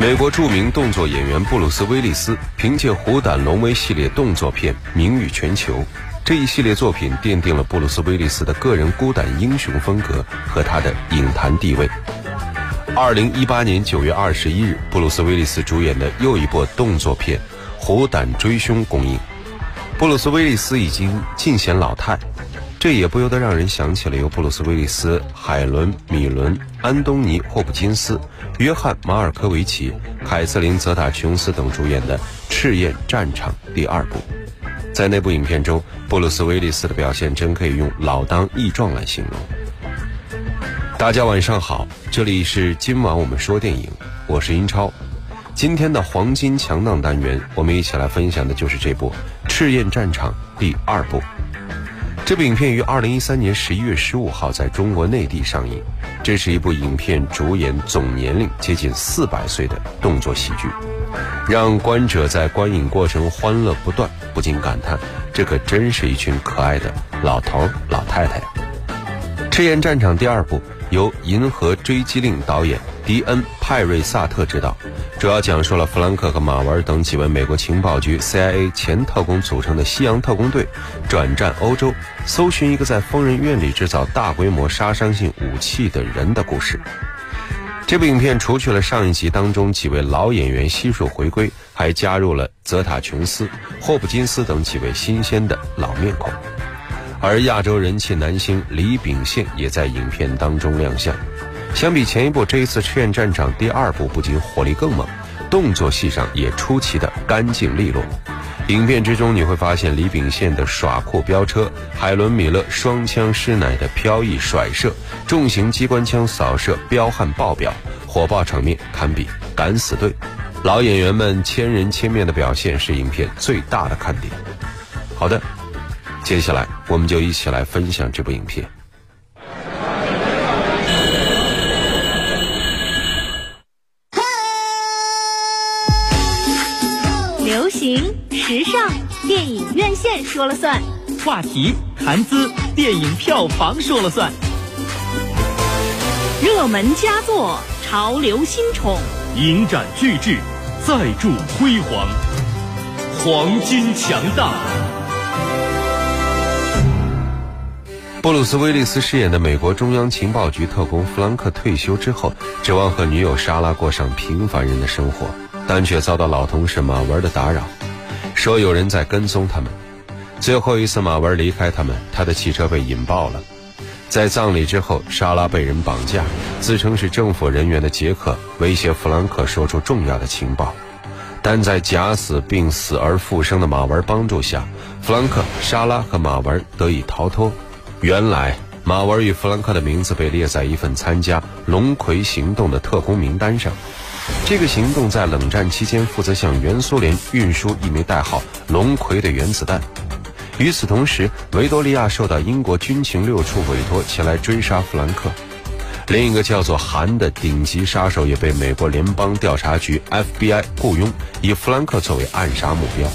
美国著名动作演员布鲁斯·威利斯凭借《虎胆龙威》系列动作片名誉全球。这一系列作品奠定了布鲁斯·威利斯的个人孤胆英雄风格和他的影坛地位。二零一八年九月二十一日，布鲁斯·威利斯主演的又一部动作片《虎胆追凶》公映。布鲁斯·威利斯已经尽显老态。这也不由得让人想起了由布鲁斯·威利斯、海伦·米伦、安东尼·霍普金斯、约翰·马尔科维奇、凯瑟琳·泽塔·琼斯等主演的《赤焰战场》第二部。在那部影片中，布鲁斯·威利斯的表现真可以用老当益壮来形容。大家晚上好，这里是今晚我们说电影，我是英超。今天的黄金强档单元，我们一起来分享的就是这部《赤焰战场》第二部。这部影片于二零一三年十一月十五号在中国内地上映。这是一部影片主演总年龄接近四百岁的动作喜剧，让观者在观影过程欢乐不断，不禁感叹：这可真是一群可爱的老头老太太呀。《赤焰战场》第二部由《银河追击令》导演迪恩·派瑞萨特执导。主要讲述了弗兰克和马文等几位美国情报局 CIA 前特工组成的西洋特工队，转战欧洲，搜寻一个在疯人院里制造大规模杀伤性武器的人的故事。这部影片除去了上一集当中几位老演员悉数回归，还加入了泽塔·琼斯、霍普金斯等几位新鲜的老面孔，而亚洲人气男星李秉宪也在影片当中亮相。相比前一部，这一次《赤焰战场》第二部不仅火力更猛，动作戏上也出奇的干净利落。影片之中你会发现李秉宪的耍酷飙车，海伦米勒双枪师奶的飘逸甩射，重型机关枪扫射彪悍爆表，火爆场面堪比敢死队。老演员们千人千面的表现是影片最大的看点。好的，接下来我们就一起来分享这部影片。流行时尚电影院线说了算，话题谈资电影票房说了算，热门佳作潮流新宠，影展巨制再铸辉煌，黄金强大。布鲁斯·威利斯饰演的美国中央情报局特工弗兰克退休之后，指望和女友莎拉过上平凡人的生活，但却遭到老同事马文的打扰。说有人在跟踪他们。最后一次，马文离开他们，他的汽车被引爆了。在葬礼之后，莎拉被人绑架，自称是政府人员的杰克威胁弗兰克说出重要的情报。但在假死并死而复生的马文帮助下，弗兰克、莎拉和马文得以逃脱。原来，马文与弗兰克的名字被列在一份参加龙葵行动的特工名单上。这个行动在冷战期间负责向原苏联运输一枚代号“龙葵”的原子弹。与此同时，维多利亚受到英国军情六处委托前来追杀弗兰克。另一个叫做韩的顶级杀手也被美国联邦调查局 FBI 雇佣，以弗兰克作为暗杀目标。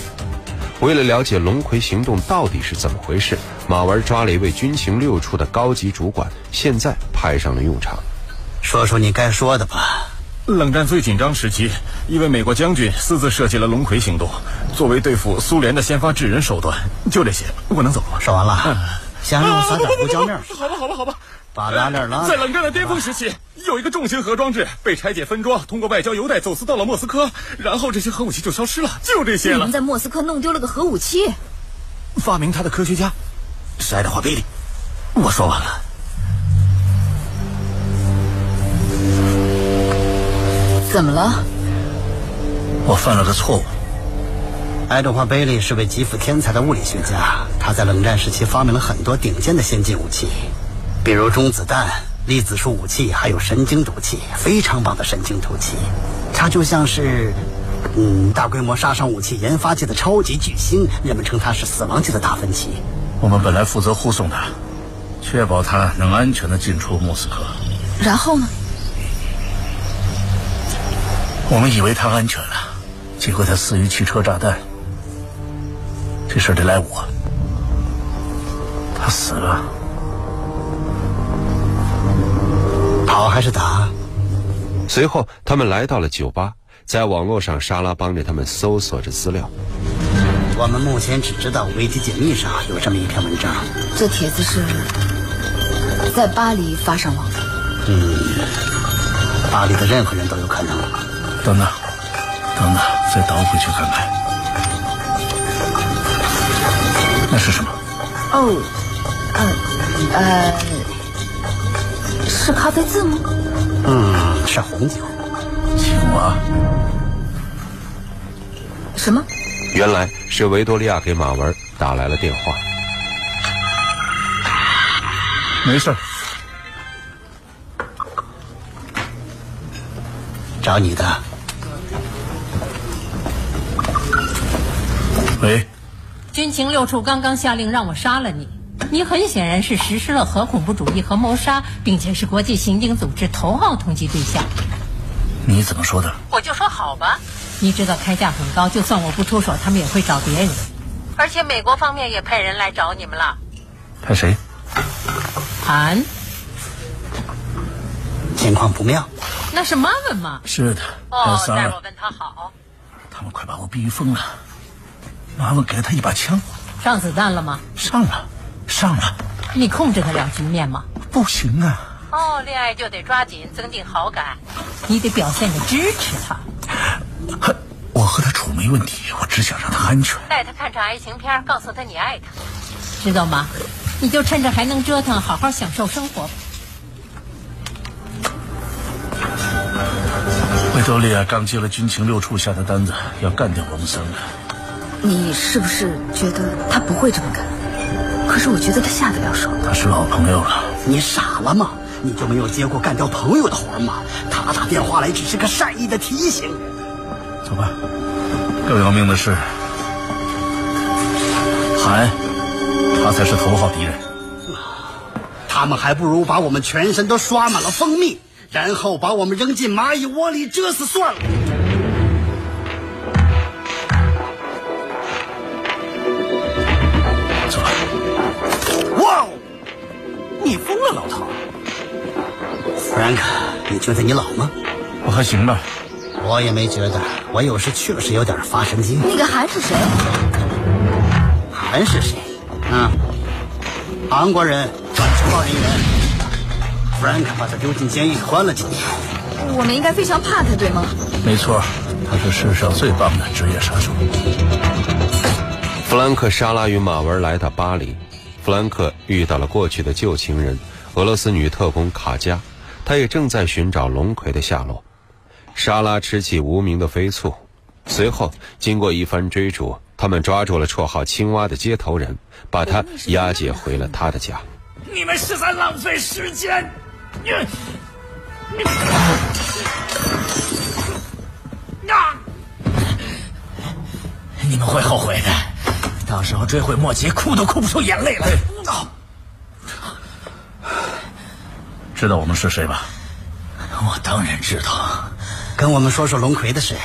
为了了解龙葵行动到底是怎么回事，马文抓了一位军情六处的高级主管，现在派上了用场。说说你该说的吧。冷战最紧张时期，一位美国将军私自设计了“龙葵行动”，作为对付苏联的先发制人手段。就这些，我能走了。说完了，想让我撒点胡椒面？好吧，好吧，好吧。把拉链拉。在冷战的巅峰时期，有一个重型核装置被拆解分装，通过外交邮袋走私到了莫斯科，然后这些核武器就消失了。就这些了。你们在莫斯科弄丢了个核武器？发明它的科学家是爱德华·贝利。我说完了。怎么了？我犯了个错误。爱德华·贝利是位极富天才的物理学家，他在冷战时期发明了很多顶尖的先进武器，比如中子弹、粒子束武器，还有神经毒气，非常棒的神经毒气。它就像是，嗯，大规模杀伤武器研发界的超级巨星，人们称它是死亡界的达芬奇。我们本来负责护送他，确保他能安全的进出莫斯科。然后呢？我们以为他安全了，结果他死于汽车炸弹。这事得赖我。他死了。跑还是打？随后，他们来到了酒吧，在网络上，莎拉帮着他们搜索着资料。我们目前只知道维基解密上有这么一篇文章。这帖子是在巴黎发上网的。嗯，巴黎的任何人都有可能。等等，等等，再倒回去看看，那是什么？哦，呃，呃，是咖啡渍吗？嗯，是红酒。青蛙？什么？原来是维多利亚给马文打来了电话。没事。找你的。喂。军情六处刚刚下令让我杀了你，你很显然是实施了核恐怖主义和谋杀，并且是国际刑警组织头号通缉对象。你怎么说的？我就说好吧。你知道开价很高，就算我不出手，他们也会找别人。而且美国方面也派人来找你们了。派谁？韩。情况不妙。那是妈妈吗？是的。哦，待我问他好。他们快把我逼疯了。妈妈给了他一把枪。上子弹了吗？上了，上了。你控制得了局面吗？不行啊。哦，恋爱就得抓紧增进好感，你得表现的支持他。我和他处没问题，我只想让他安全。带他看场爱情片，告诉他你爱他，知道吗？你就趁着还能折腾，好好享受生活。维多利亚刚接了军情六处下的单子，要干掉我们三个。你是不是觉得他不会这么干？可是我觉得他下得了手。他是老朋友了。你傻了吗？你就没有接过干掉朋友的活吗？他打电话来只是个善意的提醒。走吧。更要命的是，韩，他才是头号敌人。他们还不如把我们全身都刷满了蜂蜜，然后把我们扔进蚂蚁窝里蛰死算了。你疯了，老头。！Frank，，你觉得你老吗？我还行吧。我也没觉得，我有时确实有点发神经。那个韩是谁？韩是谁？嗯，韩国人，情报人员。Frank 把他丢进监狱关了几年。我们应该非常怕他，对吗？没错，他是世上最棒的职业杀手。弗兰克·沙拉与马文来到巴黎，弗兰克遇到了过去的旧情人俄罗斯女特工卡佳，他也正在寻找龙葵的下落。莎拉吃起无名的飞醋，随后经过一番追逐，他们抓住了绰号“青蛙”的接头人，把他押解回了他的家。你们是在浪费时间！你，你，啊！你们会后悔的，到时候追悔莫及，哭都哭不出眼泪来。知道我们是谁吧？我当然知道。跟我们说说龙葵的事。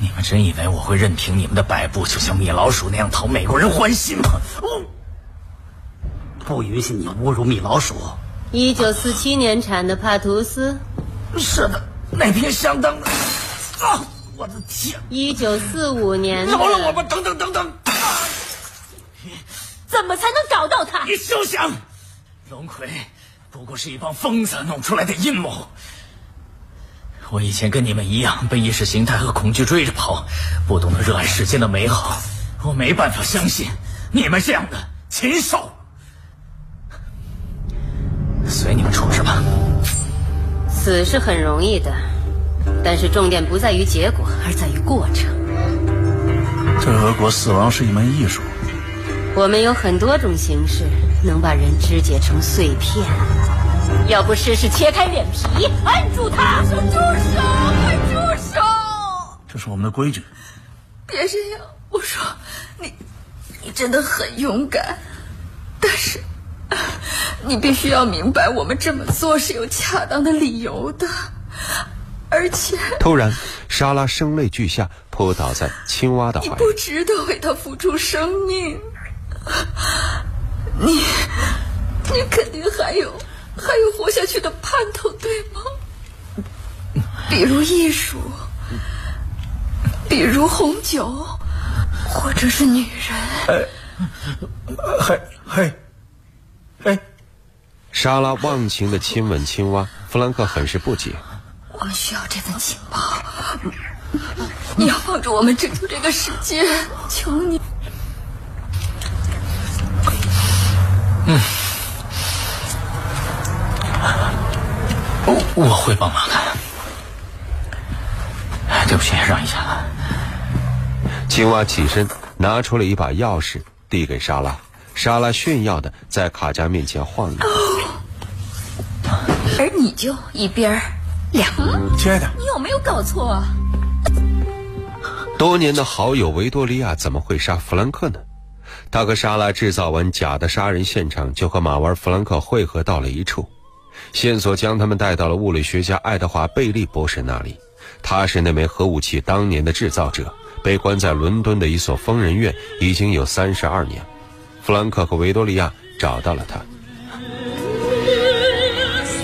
你们真以为我会任凭你们的摆布，就像米老鼠那样讨美国人欢心吗？不允许你侮辱米老鼠。一九四七年产的帕图斯。是的，那瓶相当的。啊！我的天！一九四五年。饶了我吧！等等等等。怎么才能找到他？你休想！龙葵不过是一帮疯子弄出来的阴谋。我以前跟你们一样被意识形态和恐惧追着跑，不懂得热爱世间的美好。我没办法相信你们这样的禽兽。随你们处置吧。死是很容易的，但是重点不在于结果，而在于过程。在俄国，死亡是一门艺术。我们有很多种形式能把人肢解成碎片。要不试试切开脸皮，按住他！住手！快住手！这是我们的规矩。别这样，我说你，你真的很勇敢，但是你必须要明白，我们这么做是有恰当的理由的，而且……突然，莎拉声泪俱下，扑倒在青蛙的怀里。你不值得为他付出生命，你，你肯定还有。还有活下去的盼头，对吗？比如艺术，比如红酒，或者是女人。嘿，嘿，嘿。莎拉忘情的亲吻青蛙，弗兰克很是不解。我们需要这份情报，你要帮助我们拯救这个世界，求你。我会帮忙的。对不起，让一下。青蛙起身，拿出了一把钥匙，递给莎拉。莎拉炫耀的在卡佳面前晃悠，而你就一边两。亲爱的，你有没有搞错啊？多年的好友维多利亚怎么会杀弗兰克呢？他和莎拉制造完假的杀人现场，就和马玩弗兰克汇合到了一处，线索将他们带到了物理学家爱德华贝利博士那里。他是那枚核武器当年的制造者，被关在伦敦的一所疯人院已经有三十二年。弗兰克和维多利亚找到了他。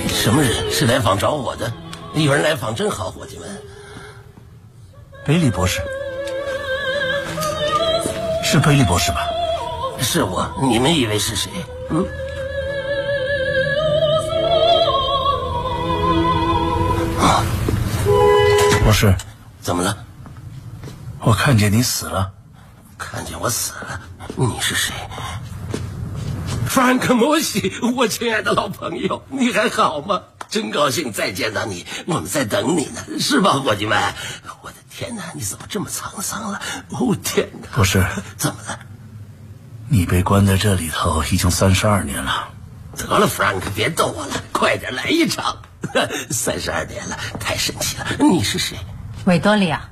什么人是来访找我的？有人来访真好，伙计们。贝利博士，是贝利博士吧？是我。你们以为是谁？嗯。博士，怎么了？我看见你死了。看见我死了？你是谁？弗兰克·摩西，我亲爱的老朋友，你还好吗？真高兴再见到你，我们在等你呢，是吧，伙计们？我的天哪，你怎么这么沧桑了？哦天哪！不是，怎么了？你被关在这里头已经三十二年了。得了，弗兰克，别逗我了，快点来一场。三十二年了，太神奇了。你是谁？维多利亚。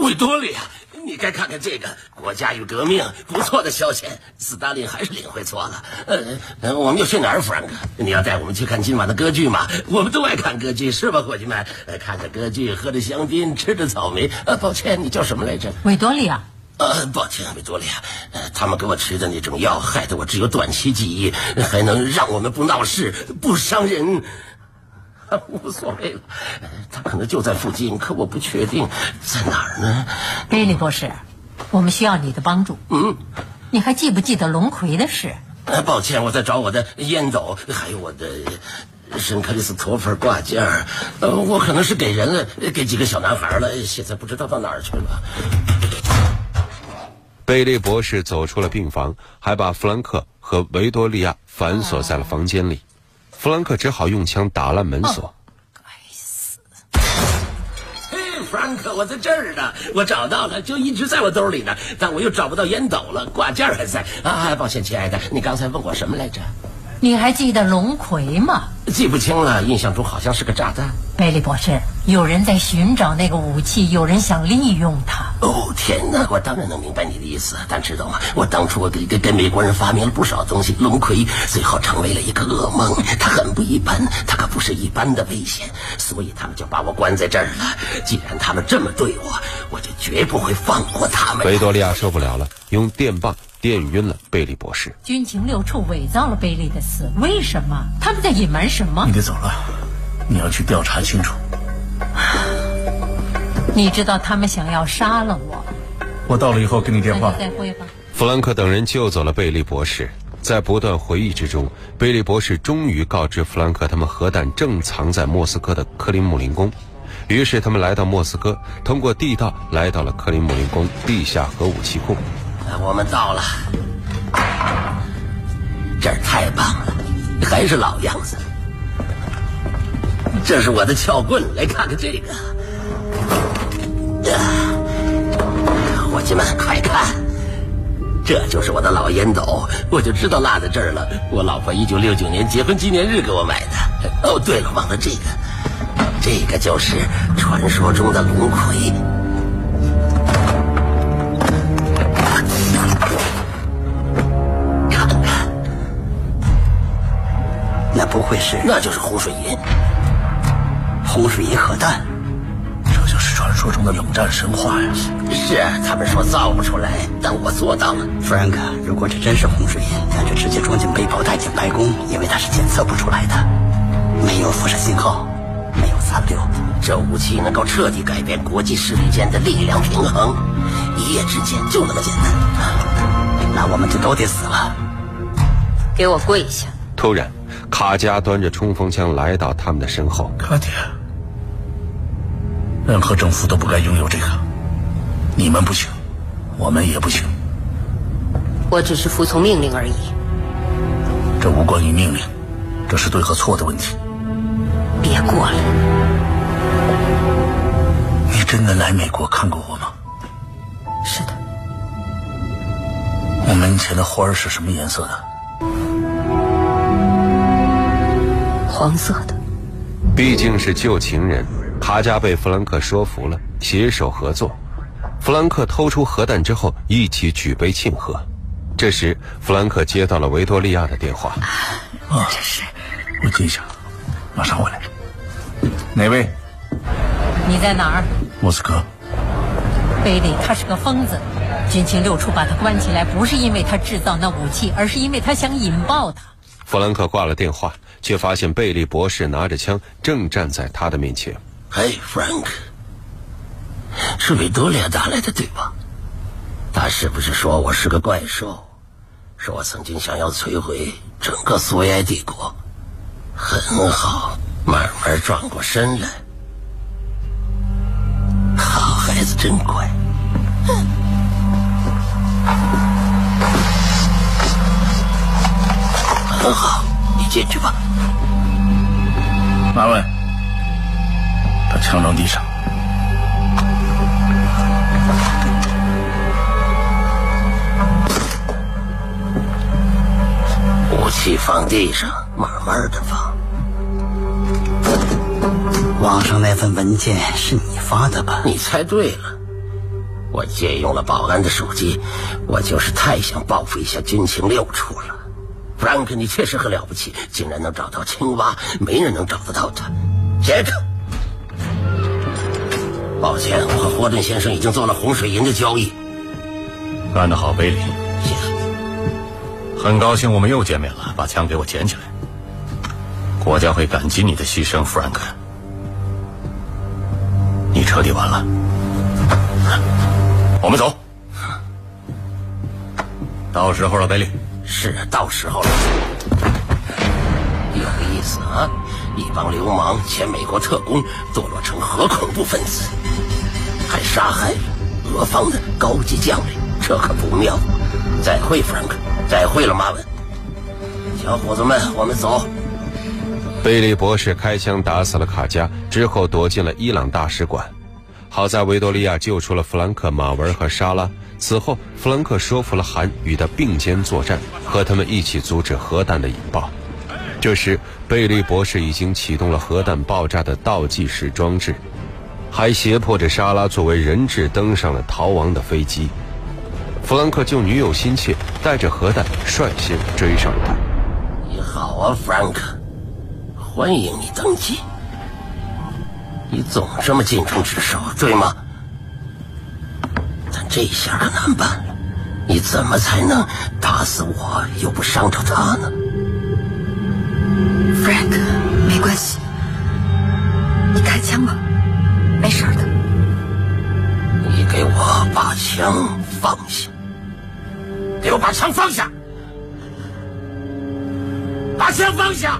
维多利亚。你该看看这个国家与革命，不错的消遣。斯大林还是领会错了。呃，我们要去哪儿，弗兰克？你要带我们去看今晚的歌剧吗？我们都爱看歌剧，是吧，伙计们？看着歌剧，喝着香槟，吃着草莓。呃，抱歉，你叫什么来着？维多利亚。呃，抱歉，维多利亚。呃，他们给我吃的那种药，害得我只有短期记忆，还能让我们不闹事，不伤人。无所谓了，他可能就在附近，可我不确定在哪儿呢。贝利博士，我们需要你的帮助。嗯，你还记不记得龙葵的事？呃，抱歉，我在找我的烟斗，还有我的圣克里斯托弗挂件儿。呃，我可能是给人了，给几个小男孩了，现在不知道到哪儿去了。贝利博士走出了病房，还把弗兰克和维多利亚反锁在了房间里。弗兰克只好用枪打烂门锁。该死！嘿，弗兰克，我在这儿呢，我找到了，就一直在我兜里呢，但我又找不到烟斗了，挂件还在。啊，抱歉，亲爱的，你刚才问我什么来着？你还记得龙葵吗？记不清了，印象中好像是个炸弹。贝利博士，有人在寻找那个武器，有人想利用它。哦天哪！我当然能明白你的意思，但知道吗？我当初我给给给美国人发明了不少东西，龙葵最后成为了一个噩梦。它很不一般，它可不是一般的危险，所以他们就把我关在这儿了。既然他们这么对我，我就绝不会放过他们。维多利亚受不了了，用电棒电晕了贝利博士。军情六处伪造了贝利的死，为什么？他们在隐瞒什么？你得走了，你要去调查清楚。你知道他们想要杀了我。我到了以后给你电话。再会吧。弗兰克等人救走了贝利博士，在不断回忆之中，贝利博士终于告知弗兰克，他们核弹正藏在莫斯科的克林姆林宫。于是他们来到莫斯科，通过地道来到了克林姆林宫地下核武器库。我们到了，这儿太棒了，还是老样子。这是我的撬棍，来看看这个。伙计们，快看，这就是我的老烟斗，我就知道落在这儿了。我老婆一九六九年结婚纪念日给我买的。哦，对了，忘了这个，这个就是传说中的龙葵。看看，那不会是？那就是洪水银。洪水银核弹，说中的冷战神话呀！是啊，他们说造不出来，但我做到了。弗兰克，如果这真是洪水银，那就直接装进背包带进白宫，因为它是检测不出来的，没有辐射信号，没有残留。这武器能够彻底改变国际势力间的力量平衡，一夜之间就那么简单。那我们就都得死了。给我跪下！突然，卡加端着冲锋枪来到他们的身后。卡迪，任何政府都不该拥有这个。你们不行，我们也不行。我只是服从命令而已。这无关于命令，这是对和错的问题。别过来！你真的来美国看过我吗？是的。我门前的花儿是什么颜色的？黄色的。毕竟是旧情人，卡加被弗兰克说服了，携手合作。弗兰克偷出核弹之后，一起举杯庆贺。这时，弗兰克接到了维多利亚的电话。啊，这是。我接一下，马上回来。哪位？你在哪儿？莫斯科。贝利，他是个疯子。军情六处把他关起来，不是因为他制造那武器，而是因为他想引爆他。弗兰克挂了电话，却发现贝利博士拿着枪，正站在他的面前。嘿，Frank，是维多利亚打来的对吧？他是不是说我是个怪兽？说我曾经想要摧毁整个苏维埃帝国？很好，慢慢转过身来。好孩子，真乖。很好，你进去吧。马文，把枪扔地上。武器放地上，慢慢的放。网上那份文件是你发的吧？你猜对了，我借用了保安的手机，我就是太想报复一下军情六处了。弗兰克，你确实很了不起，竟然能找到青蛙，没人能找得到他。杰克，抱歉，我和霍顿先生已经做了洪水银的交易。干得好，贝利。谢谢。很高兴我们又见面了，把枪给我捡起来。国家会感激你的牺牲，弗兰克。你彻底完了。我们走。到时候了，贝利。是到时候了。有意思啊！一帮流氓前美国特工堕落成核恐怖分子，还杀害了俄方的高级将领，这可不妙。再会，弗兰克。再会了，马文。小伙子们，我们走。贝利博士开枪打死了卡加，之后躲进了伊朗大使馆。好在维多利亚救出了弗兰克、马文和莎拉。此后，弗兰克说服了韩与他并肩作战，和他们一起阻止核弹的引爆。这时，贝利博士已经启动了核弹爆炸的倒计时装置，还胁迫着莎拉作为人质登上了逃亡的飞机。弗兰克救女友心切，带着核弹率先追上了他。你好啊，弗兰克，欢迎你登机。你总这么尽忠职守，对吗？但这下可难办了，你怎么才能打死我又不伤着他呢？Frank，没关系，枪放下，给我把枪放下，把枪放下，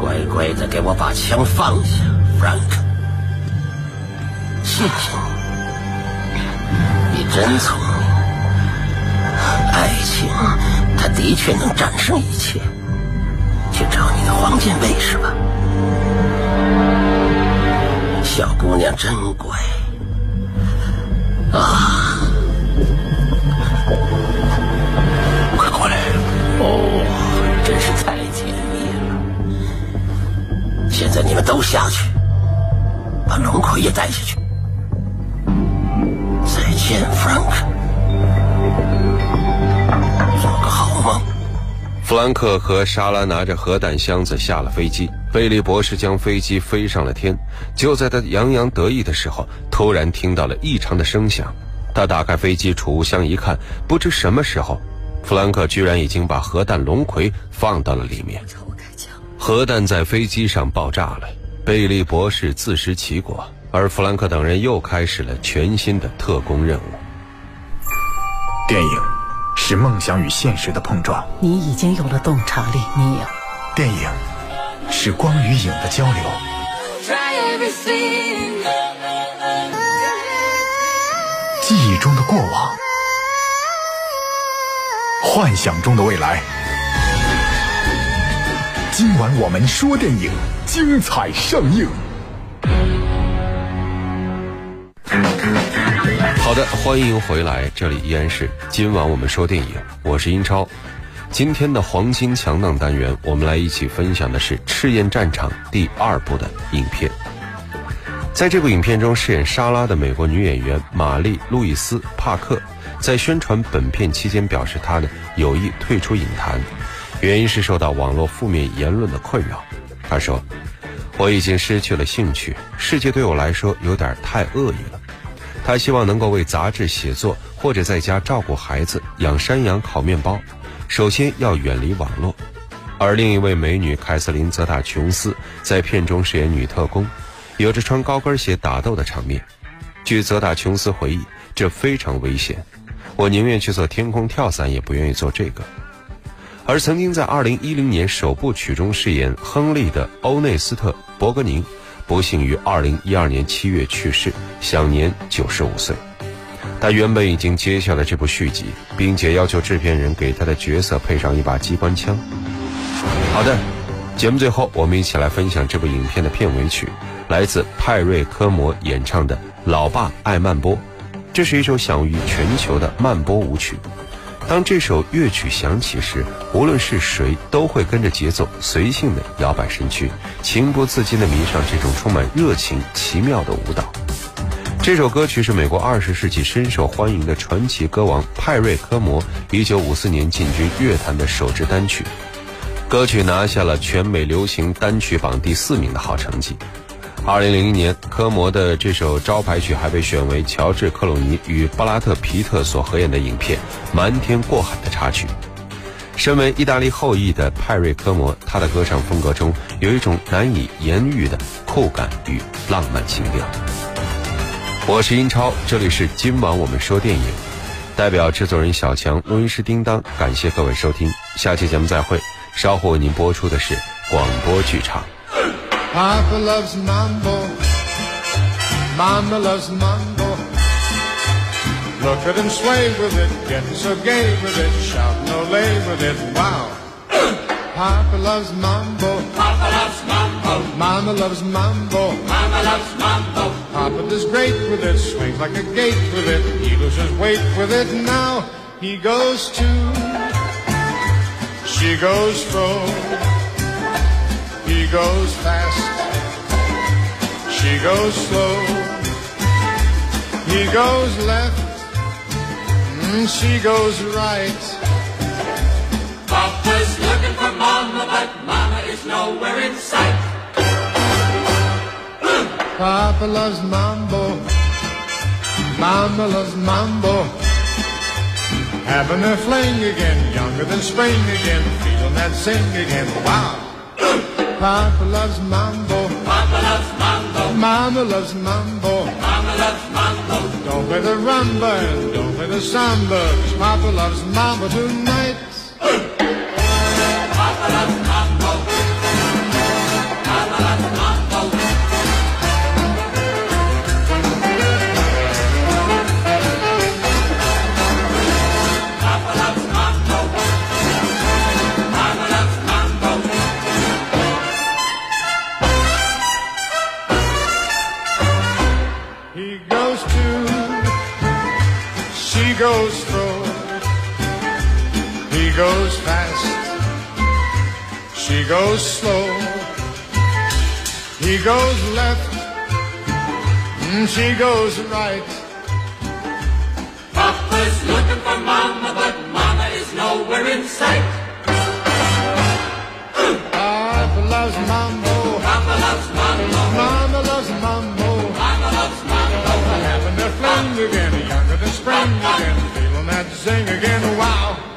乖乖的给我把枪放下，Frank。谢谢你，你真聪明。爱情，它的确能战胜一切。去找你的黄金卫士吧，小姑娘真乖。啊，快过来！哦，真是太甜蜜了。现在你们都下去，把龙葵也带下去。再见，弗兰克，做个好梦。弗兰克和莎拉拿着核弹箱子下了飞机，贝利博士将飞机飞上了天。就在他洋洋得意的时候，突然听到了异常的声响。他打开飞机储物箱一看，不知什么时候，弗兰克居然已经把核弹龙葵放到了里面。核弹在飞机上爆炸了，贝利博士自食其果，而弗兰克等人又开始了全新的特工任务。电影是梦想与现实的碰撞。你已经有了洞察力，你有。电影是光与影的交流。记忆中的过往，幻想中的未来。今晚我们说电影，精彩上映。好的，欢迎回来，这里依然是今晚我们说电影，我是英超。今天的黄金强档单元，我们来一起分享的是《赤焰战场》第二部的影片。在这部影片中饰演莎拉的美国女演员玛丽·路易斯·帕克，在宣传本片期间表示，她呢有意退出影坛，原因是受到网络负面言论的困扰。她说：“我已经失去了兴趣，世界对我来说有点太恶意了。”她希望能够为杂志写作，或者在家照顾孩子、养山羊、烤面包。首先要远离网络，而另一位美女凯瑟琳·泽塔琼斯在片中饰演女特工，有着穿高跟鞋打斗的场面。据泽塔琼斯回忆，这非常危险，我宁愿去做天空跳伞，也不愿意做这个。而曾经在2010年首部曲中饰演亨利的欧内斯特·伯格宁，不幸于2012年7月去世，享年95岁。他原本已经接下了这部续集，并且要求制片人给他的角色配上一把机关枪。好的，节目最后我们一起来分享这部影片的片尾曲，来自派瑞科摩演唱的《老爸爱慢波》。这是一首享誉全球的慢波舞曲。当这首乐曲响起时，无论是谁都会跟着节奏随性的摇摆身躯，情不自禁地迷上这种充满热情、奇妙的舞蹈。这首歌曲是美国二十世纪深受欢迎的传奇歌王派瑞科摩一九五四年进军乐坛的首支单曲，歌曲拿下了全美流行单曲榜第四名的好成绩。二零零一年，科摩的这首招牌曲还被选为乔治克鲁尼与布拉特皮特所合演的影片《瞒天过海》的插曲。身为意大利后裔的派瑞科摩，他的歌唱风格中有一种难以言喻的酷感与浪漫情调。我是英超，这里是今晚我们说电影，代表制作人小强、录音师叮当，感谢各位收听，下期节目再会。稍后为您播出的是广播剧场。Mama loves mambo, Mama loves mambo. Papa does great with it, swings like a gate with it. He loses weight with it now. He goes to, she goes fro. He goes fast, she goes slow. He goes left, mm, she goes right. Papa's looking for Mama, but Mama is nowhere in sight. Papa loves mambo. Mama loves mambo. Having a fling again, younger than spring again, feeling that sing again. Wow. Papa loves mambo. Papa loves mambo. Mama loves mambo. Mama loves mambo. Don't play the rumba and don't play the samba. 'cause Papa loves mambo tonight. goes slow. He goes fast. She goes slow. He goes left. And she goes right. Papa's looking for Mama, but Mama is nowhere in sight. Papa loves Mambo. Papa loves Mambo. Mama loves Mambo. Mama loves Mambo. Having their fling again. And spring again, feeling that zing again, wow.